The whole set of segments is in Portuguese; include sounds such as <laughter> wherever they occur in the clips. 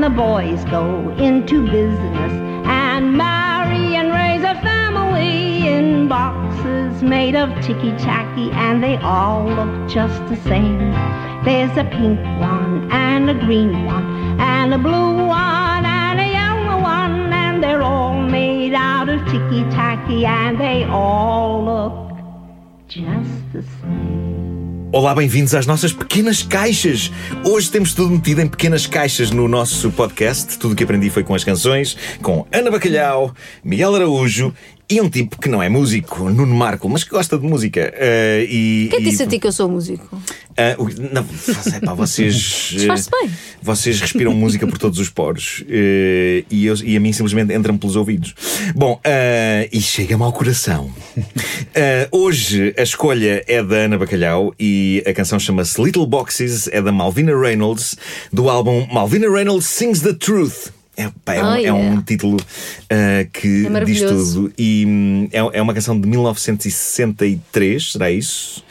the boys go into business and marry and raise a family in boxes made of ticky tacky, and they all look just the same. There's a pink one and a green one and a blue one and a yellow one, and they're all made out of ticky tacky, and they all look just the same. Olá, bem-vindos às nossas pequenas caixas. Hoje temos tudo metido em pequenas caixas no nosso podcast. Tudo o que aprendi foi com as canções, com Ana Bacalhau, Miguel Araújo e um tipo que não é músico, Nuno Marco, mas que gosta de música. Uh, e, Quem e... disse a ti que eu sou músico? Uh, não, é pá, vocês. <laughs> Eh, bem. Vocês respiram música por todos os poros eh, e, eu- e a mim simplesmente entram pelos ouvidos. Bom, eh, e chega-me ao coração. Eh, hoje a escolha é da Ana Bacalhau e a canção chama-se Little Boxes, é da Malvina Reynolds, do álbum Malvina Reynolds Sings the Truth. É, pá, é um, Oh, é yeah. um título eh, que É diz tudo e hum, é, é uma canção de 1963, será isso?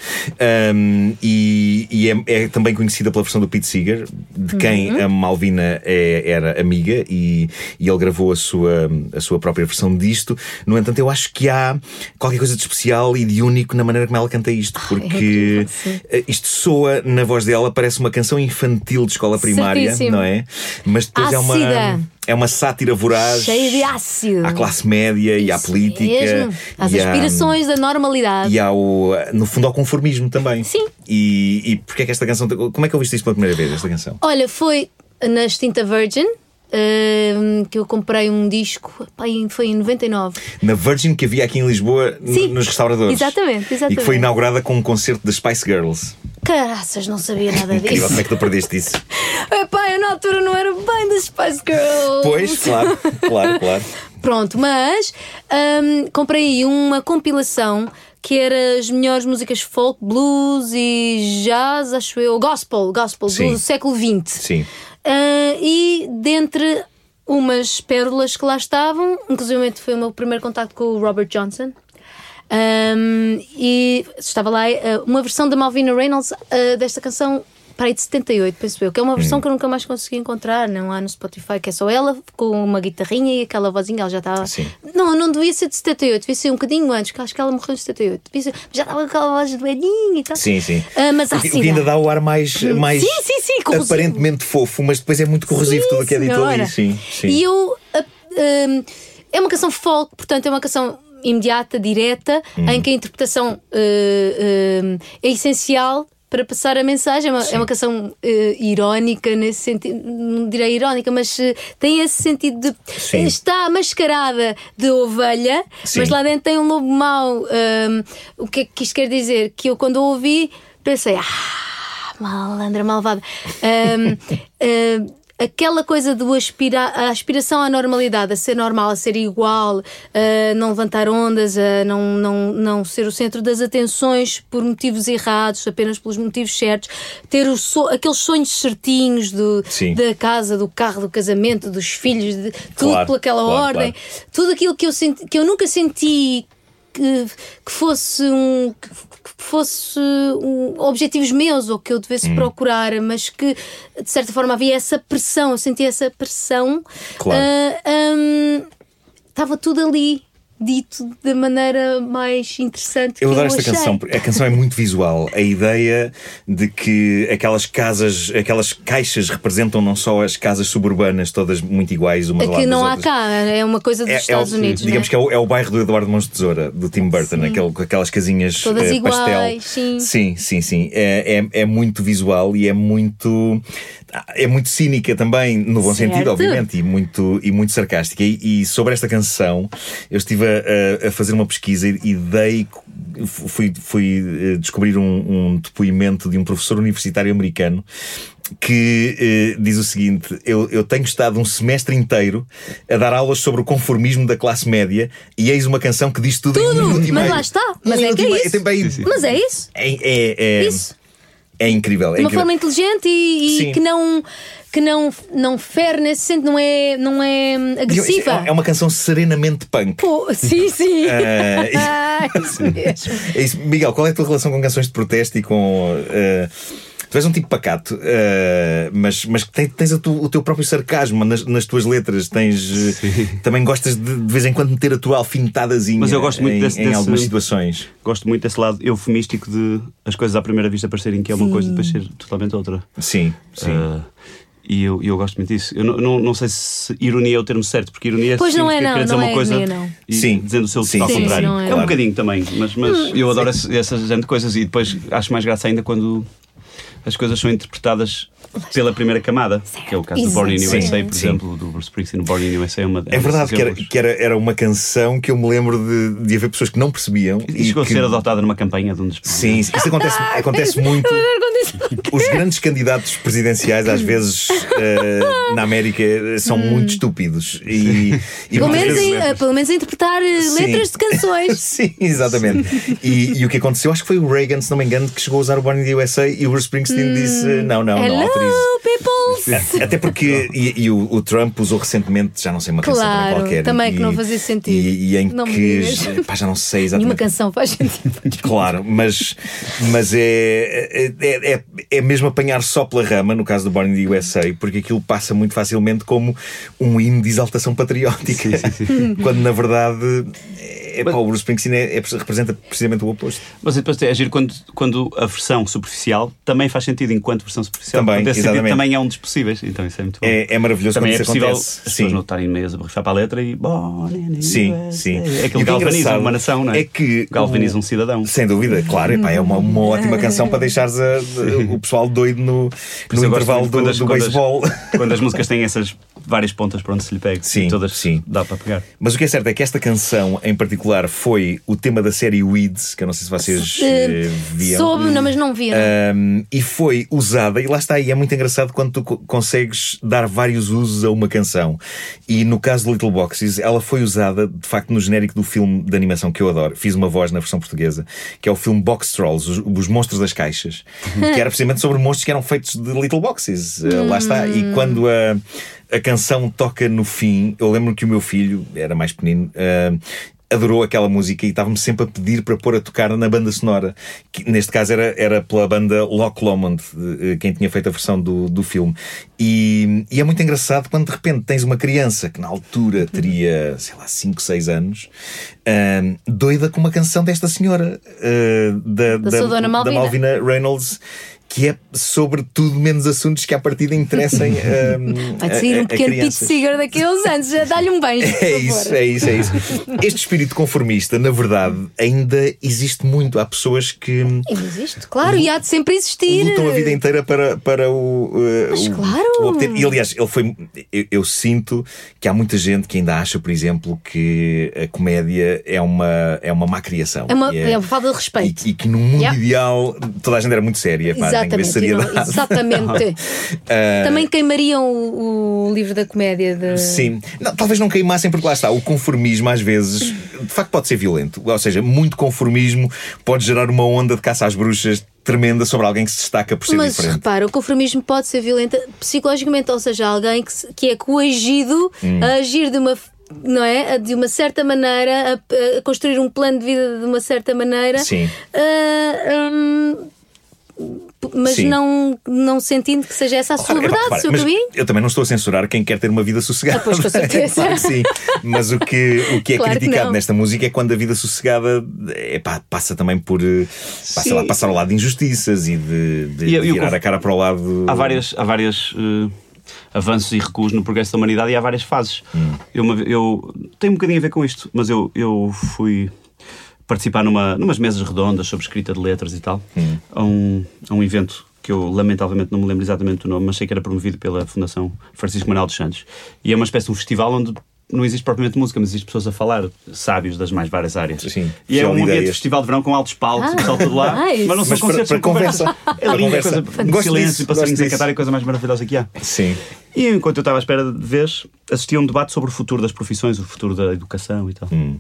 Um, e e é, é também conhecida pela versão do Pete Seeger, de quem Uhum. a Malvina é- era amiga, e, e ele gravou a sua, a sua própria versão disto. No entanto, eu acho que há qualquer coisa de especial e de único na maneira como ela canta isto, porque eh, isto soa na voz dela, parece uma canção infantil de escola primária, Certíssimo. não é? Mas depois é uma. É uma sátira voraz Cheia de ácido. à classe média e à Isso política. Mesmo. Às e à- aspirações da normalidade. e ao, no fundo, ao conformismo também. Sim. E, e porque é que esta canção. Como é que ouviste isto pela primeira vez, esta canção? Olha, foi na extinta Virgin que eu comprei um disco, pá, foi em 99. Na Virgin que havia aqui em Lisboa, Sim. nos restauradores. Exatamente, E que exatamente. foi inaugurada com um concerto das Spice Girls. Caraças, não sabia nada Incrível, disso. como é que tu perdeste isso? <laughs> Epá, eu na altura não era bem das Spice Girls. Pois, claro, claro, claro. <laughs> Pronto, mas hum, comprei uma compilação que era as melhores músicas folk, blues e jazz, acho eu, gospel, gospel Sim. do século XX. Sim. Ah, e dentre umas pérolas que lá estavam, inclusive foi o meu primeiro contacto com o Robert Johnson. Ahm, e estava lá ah, uma versão da Malvina Reynolds ah, desta canção para aí de 78, penso eu, que é uma versão que eu nunca mais consegui encontrar, não há no Spotify, que é só ela com uma guitarrinha e aquela vozinha, ela já estava. Não, não devia ser de 78, devia ser um bocadinho antes, que acho que ela morreu em 78. Devia ser, já estava com aquela voz de velhinha e tal. Sim, sim. Ah, mas que, o que ainda dá o ar mais, mais Sim, sim, sim, corrosivo. aparentemente fofo, mas depois é muito corrosivo Sim, tudo o que é dito ali. Sim, sim. E eu. ah, é uma canção folk, portanto, é uma canção imediata, direta, Hum. em que a interpretação ah, ah, é essencial. Para passar a mensagem, é uma, é uma canção ah, irónica nesse sentido, não direi irónica, mas ah, tem esse sentido de Sim. está mascarada de ovelha, Sim. mas lá dentro tem um lobo mau. O que é que isto quer dizer? Que eu, quando ouvi, pensei, ah, malandra, malvada. Ahm, <laughs> aquela coisa do aspirar, a aspiração à normalidade, a ser normal, a ser igual, a não levantar ondas, a não, não, não ser o centro das atenções por motivos errados, apenas pelos motivos certos, ter o so- aqueles sonhos certinhos do, Sim. da casa, do carro, do casamento, dos filhos, de, tudo Claro, pelaquela claro, ordem, claro. tudo aquilo que eu, senti, que eu nunca senti que, que fosse um que fosse um, objetivos meus ou que eu devesse procurar, mas que de certa forma havia essa pressão, eu sentia essa pressão. Claro. Ah, hum, Estava tudo ali dito da maneira mais interessante Eu que adoro eu esta achei. canção, porque a canção é muito visual. A ideia de que aquelas casas, aquelas caixas representam não só as casas suburbanas, todas muito iguais umas É que não há outras. cá, é uma coisa dos É- é Estados o- Unidos. Digamos não que é o, é o bairro do Eduardo de Tesoura, do Tim Burton, aquele, com aquelas casinhas Todas eh, iguais, pastel. sim. sim, sim. sim. É, é, é muito visual e é muito. É muito cínica também, no bom Certo. sentido, obviamente, e muito, e muito sarcástica. E, e sobre esta canção, eu estive a, a- fazer uma pesquisa e, dei. Fui, fui eh, descobrir um, um depoimento de um professor universitário americano que eh, diz o seguinte: eu, eu tenho estado um semestre inteiro a dar aulas sobre o conformismo da classe média e eis uma canção que diz tudo, em um Tudo, minuto e mas meio. lá está. Um Mas é que é meio. isso. Mas é isso. É, é, é, Isso. É incrível. É de uma incrível. forma inteligente e, e que não que não não fere nesse sentido, não é não é hum, agressiva. É uma canção serenamente punk. Pô, sim, sim. <laughs> <laughs> Ah, <laughs> isso mesmo. É isso. Miguel, qual é a tua relação com canções de protesto e com. eh, Tu és um tipo pacato, uh, mas, mas tem, tens tu, o teu próprio sarcasmo nas, nas tuas letras. Tens, também gostas de, de vez em quando meter a tua alfinetadazinha Mas eu gosto muito em, desse, em desse, algumas situações. Gosto muito desse lado eufemístico de as coisas à primeira vista parecerem que é uma Sim. coisa e depois ser totalmente outra. Sim, sim. Uh, e eu, eu gosto muito disso. Eu não, não, não sei se ironia é o termo certo, porque ironia Pois não é, não, querer dizer não uma é coisa ironia, não. e Sim. dizendo o seu Sim, ao contrário. sim, não é. é um bocadinho também, mas, mas <laughs> eu adoro esse- essa gente de coisas e depois acho mais graça ainda quando as coisas são interpretadas pela primeira camada, que é o caso do Born in Sim, USA, por sim. exemplo, do Bruce Springsteen. Born in USA é uma É verdade que, era, que era, era uma canção que eu me lembro de, de haver pessoas que não percebiam. E chegou que... a ser adotada numa campanha de um dos Sim, isso acontece, acontece muito. Os grandes candidatos presidenciais, às vezes, eh, na América, são muito estúpidos. E, e Pelo menos, vezes em, eh, pelo menos a interpretar eh, Sim. letras de canções. <laughs> Sim, exatamente. E, e o que aconteceu, acho que foi o Reagan, se não me engano, que chegou a usar o Born in the USA e o Bruce Springsteen disse: não, não, não Hello, autorizo. people! Até porque, e, e o, o Trump usou recentemente, já não sei, uma canção também Claro, qualquer. também e- que não fazia sentido. E, em Não que, pá, já não sei <laughs> Nenhuma exatamente. canção faz sentido. Claro, mas, mas é, é, é, é mesmo apanhar só pela rama, no caso do Born in the USA, porque aquilo passa muito facilmente como um hino de exaltação patriótica. <laughs> Quando na verdade é, pá, o Bruce Springsteen é- é- representa precisamente o oposto. Mas depois é agir quando, quando a versão superficial também faz sentido enquanto versão superficial. Também, Portanto, esse exatamente. também é um dos possíveis. Então isso é muito bom. É, é maravilhoso Também é quando isso possível acontece. as pessoas não estarem a borrifar para a letra e. Sim, sim. É E o que é galvaniza uma nação, não é? é que Galvaniza um cidadão. Sem dúvida, claro, epá, é uma, uma ótima canção para deixares a- <laughs> o pessoal doido no, no intervalo do, do beisebol. Quando as músicas têm essas várias pontas para onde se lhe pega. Sim, todas sim. dá para pegar. Mas o que é certo é que esta canção em particular foi o tema da série Weeds, que eu não sei se vocês Eh, viam. Soube, não, mas não vi. Um, e foi usada, e lá está, e é muito engraçado quando tu co- consegues dar vários usos a uma canção. E no caso de Little Boxes, ela foi usada de facto no genérico do filme de animação que eu adoro. Fiz uma voz na versão portuguesa, que é o filme Box Trolls, os, os monstros das caixas, que era precisamente sobre monstros que eram feitos de Little Boxes. Uh, lá está. E quando a. A canção toca no fim. Eu lembro que o meu filho, era mais pequenino, uh, adorou aquela música e estava-me sempre a pedir para pôr a tocar na banda sonora. Que, neste caso era, era pela banda Loch Lomond, eh, quem tinha feito a versão do, do filme. E, e é muito engraçado quando de repente tens uma criança que na altura teria, sei lá, 5, 6 anos, ahm, doida com uma canção desta senhora, ah, da, Da dona Malvina. Malvina Reynolds. Que é sobre tudo menos assuntos que à partida interessem <laughs> ahm, Vai a- sair um pequeno Pete. Seeger uns anos. Já Dá-lhe um beijo. <laughs> É isso, é isso, é isso. Este espírito conformista, na verdade, ainda existe muito. Há pessoas que Ainda existe, claro, e há de sempre existir. lutam a vida inteira para, para o, uh, Mas o- claro. o obter. E aliás, ele foi. Eu, eu sinto que há muita gente que ainda acha, por exemplo, que a comédia é uma, é uma má criação. É uma, E é uma falta de respeito. E, e que no mundo Yeah. ideal toda a gente era muito séria. Haver Exatamente, seriedade. exatamente. Ah, <laughs> Também queimariam o, o livro da comédia de... Sim. Não, talvez não queimassem, porque lá está, o conformismo às vezes, de facto, pode ser violento. Ou seja, muito conformismo pode gerar uma onda de caça às bruxas tremenda sobre alguém que se destaca por ser Mas diferente. repara, o conformismo pode ser violento psicologicamente, ou seja, alguém que, se- que é coagido Hum. a agir de uma. Não é? De uma certa maneira, a, a construir um plano de vida de uma certa maneira. Sim. Ah, hum, mas Sim. não, não sentindo que seja essa a sua Epá, verdade, repara, seu caminho. Eu também não estou a censurar quem quer ter uma vida sossegada. Ah, pois, com <laughs> certeza. claro que sim. Mas o que, o que é Claro que criticado não. nesta música é quando a vida sossegada epá, passa também por eh, passa lá, passar ao lado de injustiças e de, de E- e virar conf- a cara para o lado. Há várias, há várias eh, avanços e recuos no progresso da humanidade e há várias fases. Hum. Eu, eu tenho um bocadinho a ver com isto, mas eu, eu fui participar numa, numas mesas redondas sobre escrita de letras e tal, Hum. a, um, a um evento que eu lamentavelmente não me lembro exatamente do nome, mas sei que era promovido pela Fundação Francisco Manuel dos Santos. E é uma espécie de um festival onde não existe propriamente música, mas existe pessoas a falar, sábios das mais várias áreas. Sim, E é um ambiente de festival de verão com altos palcos, Ah, o pessoal todo lá. <laughs> nice. Mas não são Mas para- concertos, para são conversas. conversa. <laughs> É Para conversa. coisa Gosto silêncio disso, e passarinhos a cantar é a coisa mais maravilhosa que há. Sim. E enquanto eu estava à espera de vez, assisti a um debate sobre o futuro das profissões, o futuro da educação e tal. Hum.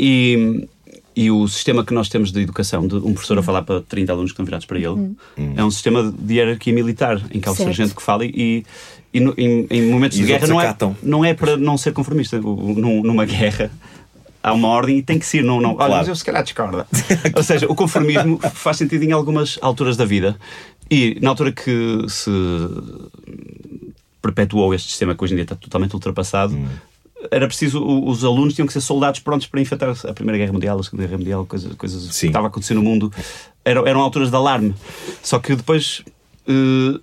E, e o sistema que nós temos de educação, de um professor a falar para 30 alunos que estão virados para ele, é um sistema de hierarquia militar, em que há o sargento que fala e, e no- em, em momentos E de guerra não é, não é para não ser conformista. Numa guerra há uma ordem e tem que ser. Não, não. Olha, Claro. mas eu se calhar discordo. <laughs> Ou seja, o conformismo faz sentido em algumas alturas da vida. E na altura que se perpetuou este sistema que hoje em dia está totalmente ultrapassado, Hum. Era preciso, os alunos tinham que ser soldados prontos para enfrentar a Primeira Guerra Mundial, a Segunda Guerra Mundial, coisas, coisas que estava a acontecer no mundo. Eram, eram alturas de alarme. Só que depois eh,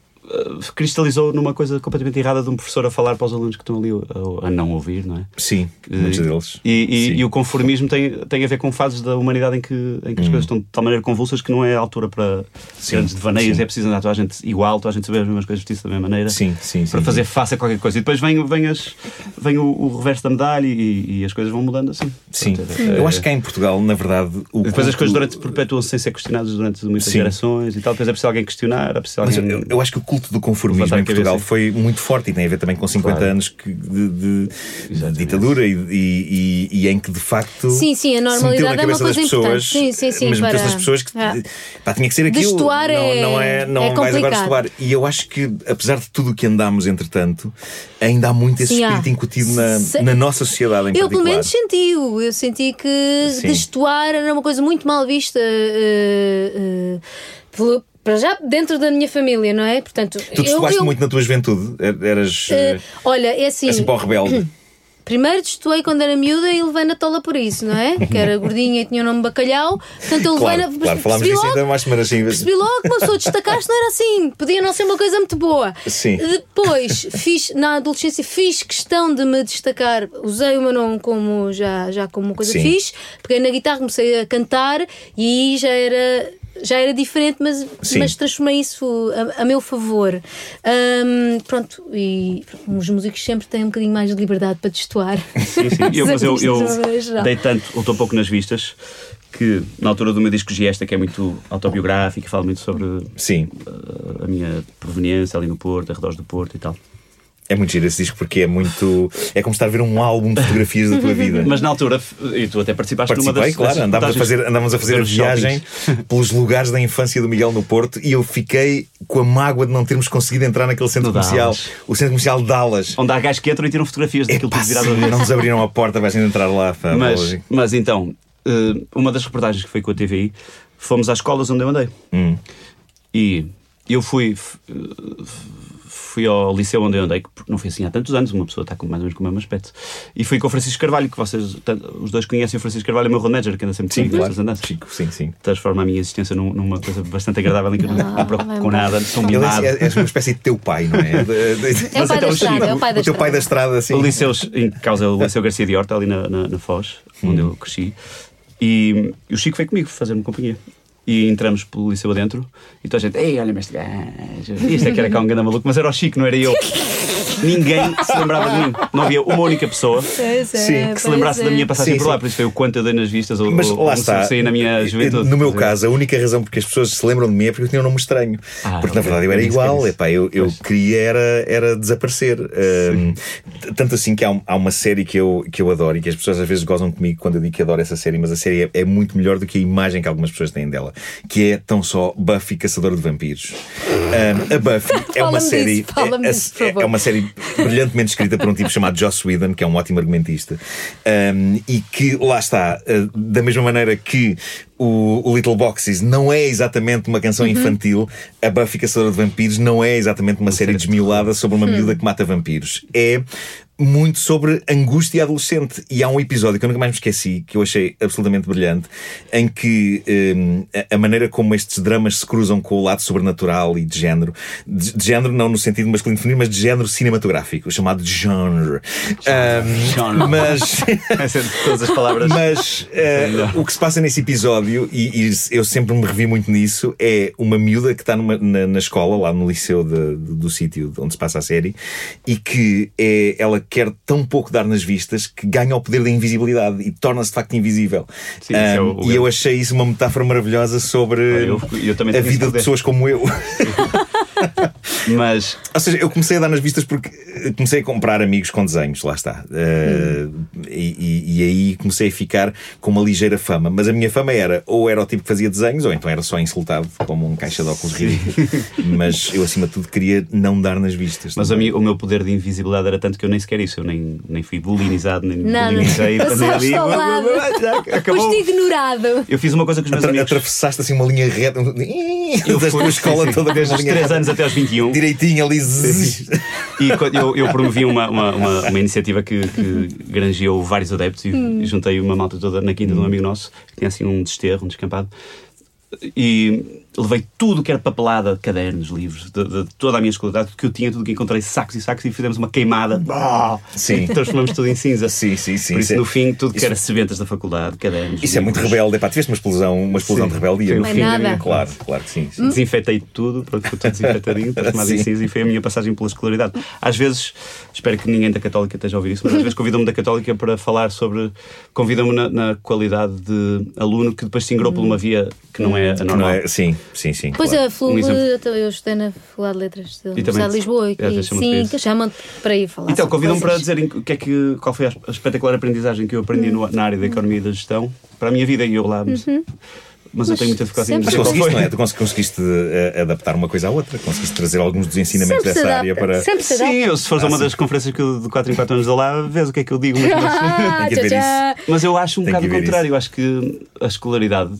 cristalizou numa coisa completamente errada de um professor a falar para os alunos que estão ali a, a não ouvir, não é? Sim, muitos deles. E, e- e o conformismo tem, tem a ver com fases da humanidade em que, em que as coisas estão de tal maneira convulsas que não é a altura para Hum. Sim, grandes devaneios, sim. é preciso andar toda a gente igual, toda a gente saber as mesmas coisas, vestir-se da mesma maneira Sim, sim, sim. para fazer face a qualquer coisa. E depois vem, vem, as, vem o, o reverso da medalha e, e as coisas vão mudando assim. Sim, é- eu acho que cá em Portugal, na verdade, o Depois as culto- coisas durante, perpetuam-se sem ser questionadas durante muitas gerações e tal. Depois é preciso alguém questionar, é preciso alguém. eu, eu acho que o culto do conformismo em Portugal foi muito forte e tem a ver também com 50 Claro. anos que- de, de ditadura e, e- e- e em que de facto Sim, sim, a se meteu normalidade na é uma cabeça coisa das pessoas, importante. Sim, sim, sim, mas para- nas pessoas que Ah. pá, tinha que ser aquilo. Destoar não, é- não é, não é vais agora complicado. destoar. E eu acho que, apesar de tudo o que andámos, entretanto, ainda há muito esse Sim, há. espírito incutido na, Se- na nossa sociedade em Eu pelo particular. menos senti-o. Eu senti que destoar era uma coisa muito mal vista. eh, eh, pelo- para já dentro da minha família, não é? Portanto, Tu eu, destoaste eu- muito na tua juventude? Eras eh, eh, olha, é assim. assim para o rebelde? <clears throat> Primeiro destoei quando era miúda e levei na tola por isso, não é? Que era gordinha e tinha o nome bacalhau. Portanto, eu levei Claro, na. claro, falámos disso ainda mais semanas assim. Percebi logo que uma pessoa destacar-se não era assim. Podia não ser uma coisa muito boa. Sim. Depois, fiz, na adolescência, fiz questão de me destacar. Usei o meu nome como já, já como uma coisa Sim. fixe. Peguei na guitarra, comecei a cantar e já era. Já era diferente, mas, Sim. mas transformei isso a, a meu favor. Ahm, pronto, e os músicos sempre têm um bocadinho mais de liberdade para destoar. Sim, sim. Eu, <laughs> mas eu, eu dei tanto, ou estou um pouco nas vistas, que na altura do meu disco Giesta, que é muito autobiográfico, fala muito sobre Sim. uh, a minha proveniência ali no Porto, arredores do Porto e tal. É muito giro esse disco porque é muito. É como estar a ver um álbum de fotografias da tua <laughs> vida. Mas na altura, e tu até participaste numa Participei, das. claro, andávamos a fazer, andávamos a fazer a viagem shoppings. <laughs> pelos lugares da infância do Miguel no Porto e eu fiquei com a mágoa de não termos conseguido entrar naquele centro No comercial, Dallas. o centro comercial de Dallas. Onde há gajos que entram e tiram fotografias daquilo Epá, tudo virado ao avesso. não nos abriram a porta, vais ainda entrar lá. pá, Mas, mas então, eh, uma das reportagens que foi com a TVI, fomos às escolas onde eu andei. Hum. E eu fui, eh, fui ao liceu onde eu andei, que não foi assim há tantos anos, uma pessoa está com mais ou menos com o mesmo aspecto. E fui com o Francisco Carvalho, que vocês, os dois conhecem o Francisco Carvalho, é o meu road manager, que anda sempre Sim, comigo claro. andanças. Chico, sim, sim. Transforma a minha existência num- numa coisa bastante agradável em que eu não me preocupo com nada, sou Ele mimado. é, é, és uma espécie de teu pai, não é? De- de- <laughs> É o pai da então, estrada, é o pai da o teu pai da estrada. estrada, assim. O liceu em causa o Liceu Garcia de Horta, ali na, na, na Foz, onde eu cresci. E, e o Chico veio comigo fazer-me companhia. E entramos pelo liceu adentro e toda a gente, ei, olha-me este gajo. Isto é que era cá um grande maluco, mas era o Chico, não era eu. Ninguém se lembrava de mim. Não havia uma única pessoa Pois é, Sim, que se lembrasse da minha passagem Sim, por lá. sim. Por isso foi o quanto eu dei nas vistas ou, Mas ou lá está. saí na minha juventude. No meu caso, a única razão porque as pessoas se lembram de mim é porque eu tinha um nome estranho. Ah, porque na verdade eu era É é igual. Epá, eu, eu Pois. queria era, era desaparecer. Um, tanto assim que há, um- há uma série que eu, que eu adoro e que as pessoas às vezes gozam comigo quando eu digo que adoro essa série, mas a série é, é muito melhor do que a imagem que algumas pessoas têm dela, que é tão só Buffy Caçadora de Vampiros. Um, a Buffy <laughs> é uma série. disso, é, disso, é- é uma série brilhantemente escrita por um tipo chamado Joss Whedon, que é um ótimo argumentista, um, e que lá está, uh, da mesma maneira que o, o Little Boxes não é exatamente uma Uhum. canção infantil, a Buffy Caçadora de Vampiros não é exatamente uma série desmiolada sobre uma miúda que mata vampiros. É muito sobre angústia adolescente. E há um episódio que eu nunca mais me esqueci, que eu achei absolutamente brilhante, em que um, a, maneira como estes dramas se cruzam com o lado sobrenatural e de género, de, de género não no sentido masculino feminino, mas de género cinematográfico, chamado de genre. Um, Genre. Mas. <laughs> É todas as palavras. Mas eh, o que se passa nesse episódio, e, e eu sempre me revi muito nisso, é uma miúda que está numa- na, na escola, lá no liceu de- de- do sítio onde se passa a série, e que é, ela quer tão pouco dar nas vistas que ganha o poder da invisibilidade e torna-se de facto invisível. Sim, isso é o- Um, o e eu achei isso uma metáfora maravilhosa sobre eu- eu a vida de pessoas como eu. <laughs> <laughs> Mas Ou seja, eu comecei a dar nas vistas porque eh, comecei a comprar amigos com desenhos, lá está. Uh, e, e- e aí comecei a ficar com uma ligeira fama. Mas a minha fama era ou era o tipo que fazia desenhos, ou então era só insultado como um caixa de óculos ridículo. <laughs> Mas eu, acima de tudo, queria não dar nas vistas. Mas a mim, o meu poder de invisibilidade era tanto que eu nem sequer isso. Eu nem, nem fui bullyingizado, nem Nada. bullyingizei. andei Passaste ao lado. Acabou. Foste ignorado. Eu fiz uma coisa com os meus Atra- amigos. Atravessaste assim uma linha reta. Eu <laughs> da fui- tua escola toda desde os linha 3 reta. anos até aos 21. Direitinho ali. E eu, eu promovi uma, uma, uma, uma iniciativa que, que granjeou vários adeptos e, e juntei uma malta toda na quinta de um amigo nosso, que tinha assim um desterro, um descampado. E levei tudo que era papelada, cadernos, livros, de, de toda a minha escolaridade, tudo que eu tinha, tudo que encontrei, sacos e sacos, e fizemos uma queimada. Ah! Sim. Transformamos tudo em cinza. Sim, sim, sim. Por Isso é- no fim, tudo que isso- era sebentas da faculdade, cadernos. Isso é muito livros, rebelde. Epá, tiveste uma explosão, uma explosão Sim. de rebeldia. Não é fim. nada. Claro, claro que sim. sim. Desinfetei tudo, pronto, ficou tudo desinfetadinho, <laughs> transformado em Sim. cinza e foi a minha passagem pela escolaridade. Às vezes, espero que ninguém da Católica esteja a ouvir isso, mas às vezes convidam-me da Católica para falar sobre. convidam-me na, na qualidade de aluno que depois se ingrou por uma via que não é a Não normal. é? Sim, sim, sim. Pois claro. é, a FLUB, Um exemplo. eu, estudei na Faculdade de Letras da Universidade de Lisboa e, é, e para sim, que chamam para ir falar. Então, convidam-me para dizerem o que é que, qual foi a espetacular aprendizagem que eu aprendi no- na área da economia e da gestão para a minha vida e eu lá. Mas, eu tenho muita dificuldade em sempre- Mas conseguiste, não é? Tu cons- conseguiste eh, adaptar uma coisa à outra, conseguiste trazer alguns dos ensinamentos Sempre se dessa área para. sempre se adapta. Sim, eu, se fores a uma das conferências que eu de 4 em 4 anos dou lá, vês o que é que eu digo. Mas, Ah, Tem que tchau, haver tchau. Mas eu acho um Tem bocado que o contrário. Eu acho que a escolaridade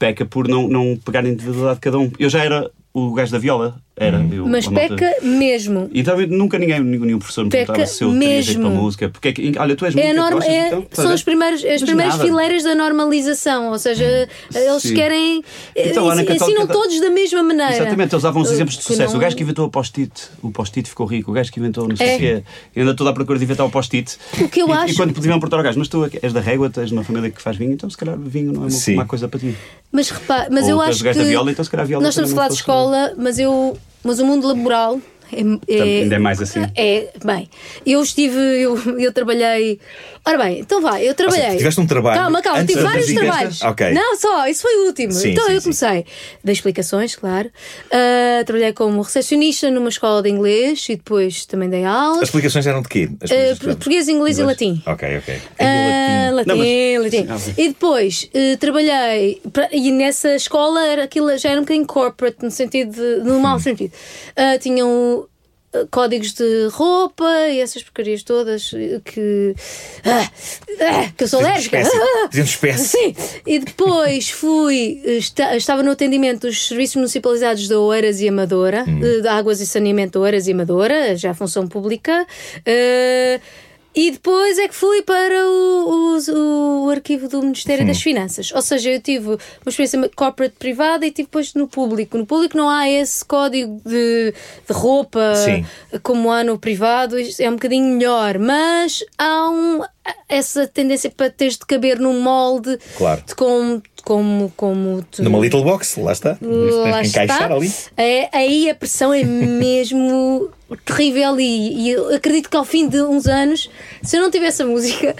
peca por não, não pegar a individualidade de cada um. Eu já era o gajo da viola. Era. Eu, Mas peca mesmo. E também nunca ninguém, nenhum professor me Peca perguntava se eu teria jeito para música. Porque é que, olha, tu és É música, norma, é- então, são as primeiras, as primeiras nada. fileiras da normalização, ou seja, eles Sim. querem. Então, lá na ensinam Católica da- todos da mesma maneira. Exatamente, eles davam uns exemplos de sucesso. não- O gajo que inventou o post-it, o post-it ficou rico. O gajo que inventou não sei É. o quê. Eu ainda estou à procura de inventar o post-it. O que eu e, acho- E quando podiam perguntar ao gajo, mas tu és da régua, de uma família que faz vinho, então se calhar vinho não é uma, coisa para ti. Mas repara, mas Ou eu acho o gajo que. da viola, então se calhar viola nós estamos a falar de escola, mas eu. Mas o mundo laboral é, é, Ainda é mais assim. É, bem, eu estive, eu, eu trabalhei. Ora bem, então vai, eu trabalhei. seja, tiveste um trabalho Calma, calma, tive vários trabalhos. Ok. Não, só, isso foi o último. Sim, então sim, eu sim. comecei. Dei explicações, claro. Ah, trabalhei como recepcionista numa escola de inglês e depois também dei As aulas. explicações eram de quê? As explicações? português, inglês e latim. Ok, ok. Ah, latim, Não, mas- latim. Sim, ah, sim. E depois eh, trabalhei pra- e nessa escola era aquilo já era um bocadinho corporate no sentido de, no mau sentido. Ah, tinham códigos de roupa e essas porcarias todas que ah, ah, que eu sou alérgica. Ah, Dizendo espécie. Sim, e depois <laughs> fui, esta- estava no atendimento dos serviços municipalizados da Oeiras e Amadora, eh, de Águas e Saneamento da Oeiras e Amadora, já função pública. eh, e depois é que fui para o, o- o arquivo do Ministério das Finanças. Ou seja, eu tive uma experiência corporate privada e tive depois no público. No público não há esse código de, de roupa Sim. como há no privado, é um bocadinho melhor, mas há um, essa tendência para teres de caber num molde Claro. de como, como, como tu. Numa little box, lá está. Lá Encaixar está. ali. É, aí a pressão é mesmo terrível e, e eu acredito que ao fim de uns anos, se eu não tivesse a música,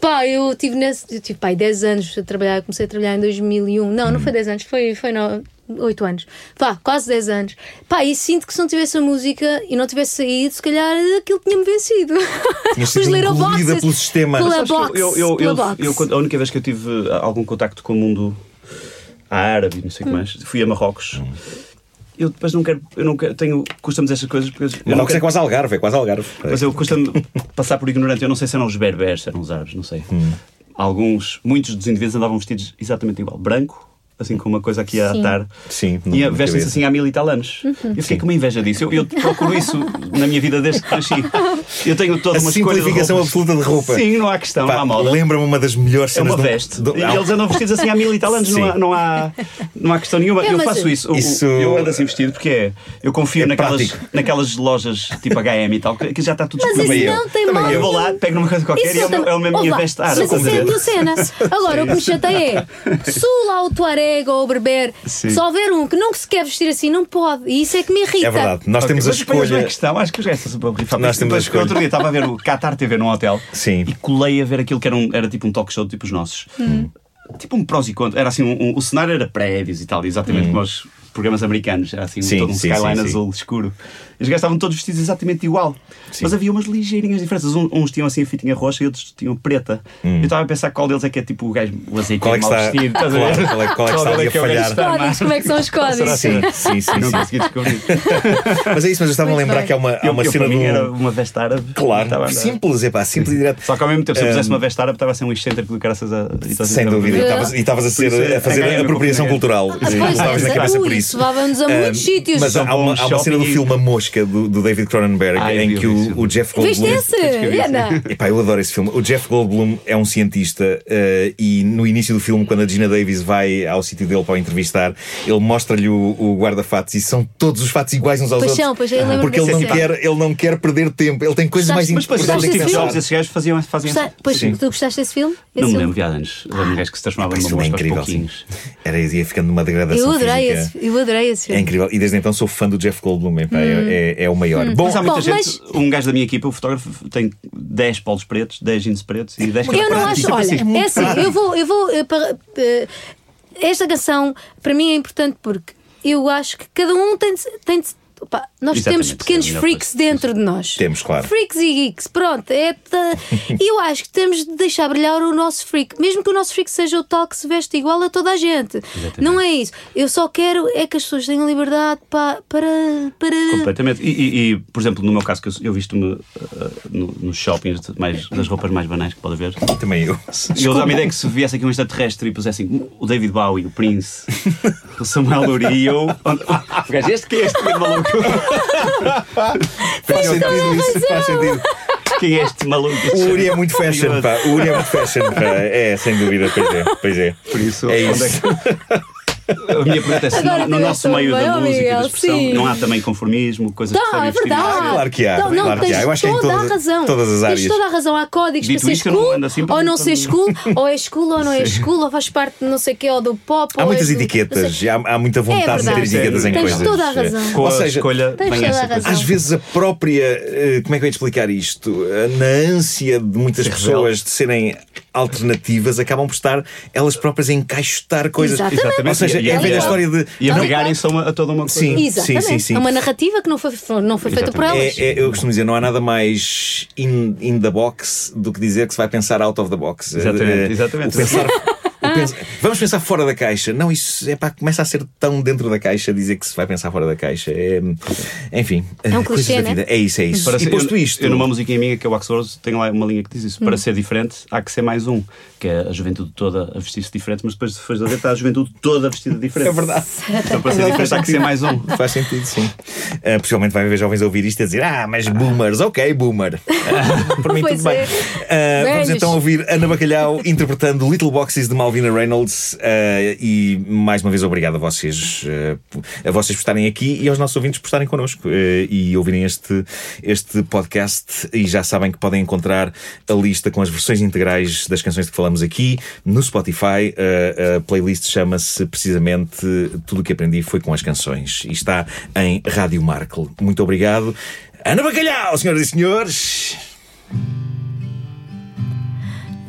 pá, eu tive nesse, eu tive pá, 10 anos a trabalhar, comecei a trabalhar em 2001. Não, não Hum. foi 10 anos, foi, foi no, 8 anos. Pá, quase 10 anos. Pá, e sinto que se não tivesse a música e não tivesse saído, se calhar aquilo tinha-me vencido. Tinha sido <laughs> engolida pelo sistema. Pela box. eu, eu, pela eu, eu, a única vez que eu tive ah, algum contacto com o mundo árabe, não sei o que mais, fui a Marrocos. Eu depois não quero, eu não quero, tenho, custa-me dizer essas coisas porque eu não é quero, quase Algarve, é quase Algarve. mas eu custa-me passar por ignorante. Eu não sei se eram os berberes, se eram os árabes, não sei. Hum. Alguns, muitos dos indivíduos andavam vestidos exatamente igual, branco, assim com uma coisa aqui a Sim. atar. Sim, E vestem-se assim há mil e tal anos. Uhum. Eu fiquei com uma inveja disso. Eu, eu procuro isso na minha vida desde que cresci. Eu tenho toda A uma de simplificação absoluta de roupa. Sim, não há questão, Pá, não há moda. Lembra-me uma das melhores É cenas uma do- veste. do- E eles andam vestidos assim há mil e tal anos. Não há, não, há, não há questão nenhuma. É, eu mas faço isso. Isso- Eu ando assim vestido porque é. Eu confio É naquelas, prático. naquelas lojas tipo HM e tal, que que já está tudo Mas disponível. isso eu. não tem mal Eu vou lá, pego numa coisa qualquer Isso e é é a minha veste árabe. Mas isso é a tua cena. <laughs> Agora, o que me chateia é <laughs> se lá o Ou o Berber, Sim. se houver um que não se quer vestir assim, não pode. E isso é que me irrita. É verdade, nós Ok, temos a escolha. a questão, acho que super rifar. Nós temos a escolha. Outro dia estava a ver o Qatar TV num hotel Sim. e colei a ver aquilo que era, um, era tipo um talk show, tipo os nossos. Tipo um prós e contras. Era assim, um- um- o cenário era prédios e tal, exatamente como os programas americanos. Era assim, Sim, todo um sim, skyline sim, sim. azul escuro. Os gajos estavam todos vestidos exatamente igual. Mas havia umas ligeirinhas diferenças. Um- Uns tinham assim a fitinha roxa e outros tinham preta. Eu estava a pensar qual deles é que é tipo o gajo, o azeite Hum. Qual é que mal está- vestido. estás a ver? claro, qual é- qual é que está ali a o gajo falhar? está Códigos, como é que são os códigos? Sim, sim, sim. Não sim. consegui descobrir. <laughs> Mas é isso, mas eu estava a lembrar bem. que há uma, há Eu, uma eu, cena para de mim era um. uma veste árabe. Estava a Claro, simples, é pá, simples e direto. Só que ao mesmo tempo, se eu pusesse Um, uma veste árabe, estava a ser um excêntrico do caraças a. a Sem dúvida, e estava- estavas- a, ser, é- a fazer ganhei-me apropriação cultural. Sim, Estavas na cabeça por isso. levava-nos a muitos Ah, sítios. Mas há, uma, cena do filme A Mosca, do, do David Cronenberg, Ai, em que o, o Jeff Viste Goldblum. esse? que ver, Ana? Epá, eu adoro esse filme. O Jeff Goldblum é um cientista eh, e no início do filme, quando a Gina Davis vai ao sítio dele para o entrevistar, ele mostra-lhe o, o guarda-fatos e são todos os fatos iguais uns aos Pois outros. são, pois eu lembro porque ele não, quer, ele não quer perder tempo, ele tem coisas mais Gostaste- Mas depois, Gostaste importantes que pensar. Jobs, esses gajos faziam. faziam Pois, Sim. tu gostaste desse filme? Esse Não me lembro, vi há anos. Lembro-me que se transformava Esse numa filme é incrível. Era, ia ficando numa degradação Eu adorei, física. esse, eu adorei esse É filme. incrível. E desde então sou fã do Jeff Goldblum. epá, é, é, é o maior. Bom, Mas há muita Bom, gente, um gajo da minha equipa, o fotógrafo, tem 10 polos pretos, 10 jeans pretos e 10 Eu não acho, olha, assim. é assim, eu vou, eu vou eh, para- eh, esta canção para mim é importante porque eu acho que cada um tem de, tem de opá, nós Exatamente, temos pequenos é a melhor freaks coisa. dentro de nós. Temos, claro. Freaks e geeks, pronto. É ta- E <laughs> eu acho que temos de deixar brilhar o nosso freak, mesmo que o nosso freak seja o tal que se veste igual a toda a gente. Não é isso. Eu só quero é que as pessoas tenham liberdade pa- para. para... Completamente. E, e- e, por exemplo, no meu caso, que eu, eu visto-me uh, no- nos shoppings mais, das roupas mais banais que pode haver. também eu. E eu dá-me a ideia que se viesse aqui um extraterrestre e pusessem o David Bowie, o Prince, <laughs> o Samuel Lurie e eu. O gajo, este que é este maluco? <laughs> Faz sentido isso, faz sentido. Quem é este maluco? O Uri é muito fashion, pá. O Uri é muito fashion, pá. É, sem dúvida, pois é. Pois é. Por isso, É onde isso. que- A minha pergunta é se Agora no, no nosso meio da música e Miguel, da expressão sim. não há também conformismo, coisas que Não, sabem é verdade. Ah, claro que há, Não, não, claro que tens há. Eu acho que é em todas- a razão. todas as áreas. Tens toda a razão. Há códigos Dito para ser não school ando assim para- ou não ser school, <laughs> ou é school ou não é school, ou faz parte de não sei o que, ou do pop. Há ou muitas é do- etiquetas, não há, há muita vontade de ter etiquetas em Tens coisas. toda a razão. Com Ou seja, escolha Tens. Às vezes a própria. eh, Como é que eu ia explicar isto? Eh, Na ânsia de muitas pessoas de serem alternativas, acabam por estar elas próprias a encaixotar coisas. Exatamente. Exatamente. Ou seja, E- é a velha história de. E a Tal e negarem-se a, a toda uma coisa. Sim. Exatamente. sim, sim. É uma narrativa que não foi, não foi feita por elas. É, é- eu costumo dizer, não há nada mais in, in the box do que dizer que se vai pensar out of the box. Exatamente, Eh, exatamente. o pensar- <laughs> pens- vamos pensar fora da caixa. Não, isso é pá, começa a ser tão dentro da caixa dizer que se vai pensar fora da caixa. É, enfim, É um coisas clichê, da vida. né? É isso, é isso. Para e ser- posto eu, isto. Eu numa musiquinha minha que é o Axwords tenho lá uma linha que diz isso. Hum. Para ser diferente há que ser mais um. Que é a juventude toda a vestir-se diferente, mas depois depois de ver está a juventude toda vestida diferente. É verdade. Então para ser diferente há que ser mais um. Faz sentido, sim. Uh, possivelmente vai haver jovens a ouvir isto e a dizer: Ah, mas boomers, ok, boomer. <laughs> Por mim, Pois tudo bem. é. Uh, vamos então ouvir Ana Bacalhau interpretando Little Boxes de Malvina Reynolds. uh, e mais uma vez, obrigado a vocês, uh, a vocês por estarem aqui e aos nossos ouvintes por estarem connosco uh, e ouvirem este, este podcast. E já sabem que podem encontrar a lista com as versões integrais das canções que falamos aqui no Spotify. A playlist chama-se precisamente Tudo o que aprendi foi com as canções e está em Rádio Markle. Muito obrigado. Ana Bacalhau, senhoras e senhores.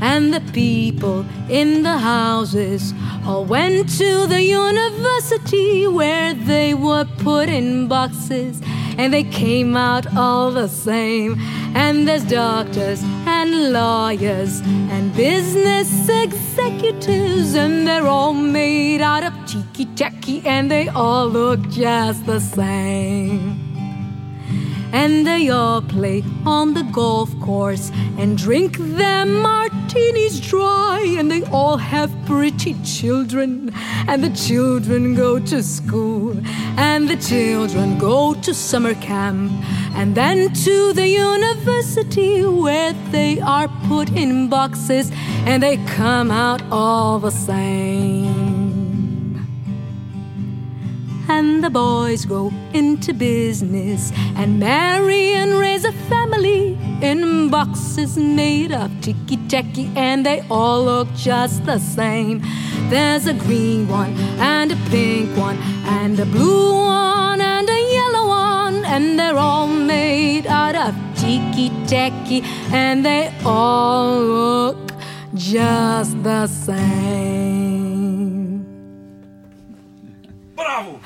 And the people in the houses all went to the university where they were put in boxes and they came out all the same. And there's doctors and lawyers and business executives, and they're all made out of cheeky tacky and they all look just the same. And they all play on the golf course and drink their martinis dry. And they all have pretty children. And the children go to school. And the children go to summer camp. And then to the university where they are put in boxes. And they come out all the same. And the boys go into business and marry and raise a family in boxes made of ticky tacky, and they all look just the same. There's a green one, and a pink one, and a blue one, and a yellow one, and they're all made out of ticky tacky, and they all look just the same. Bravo!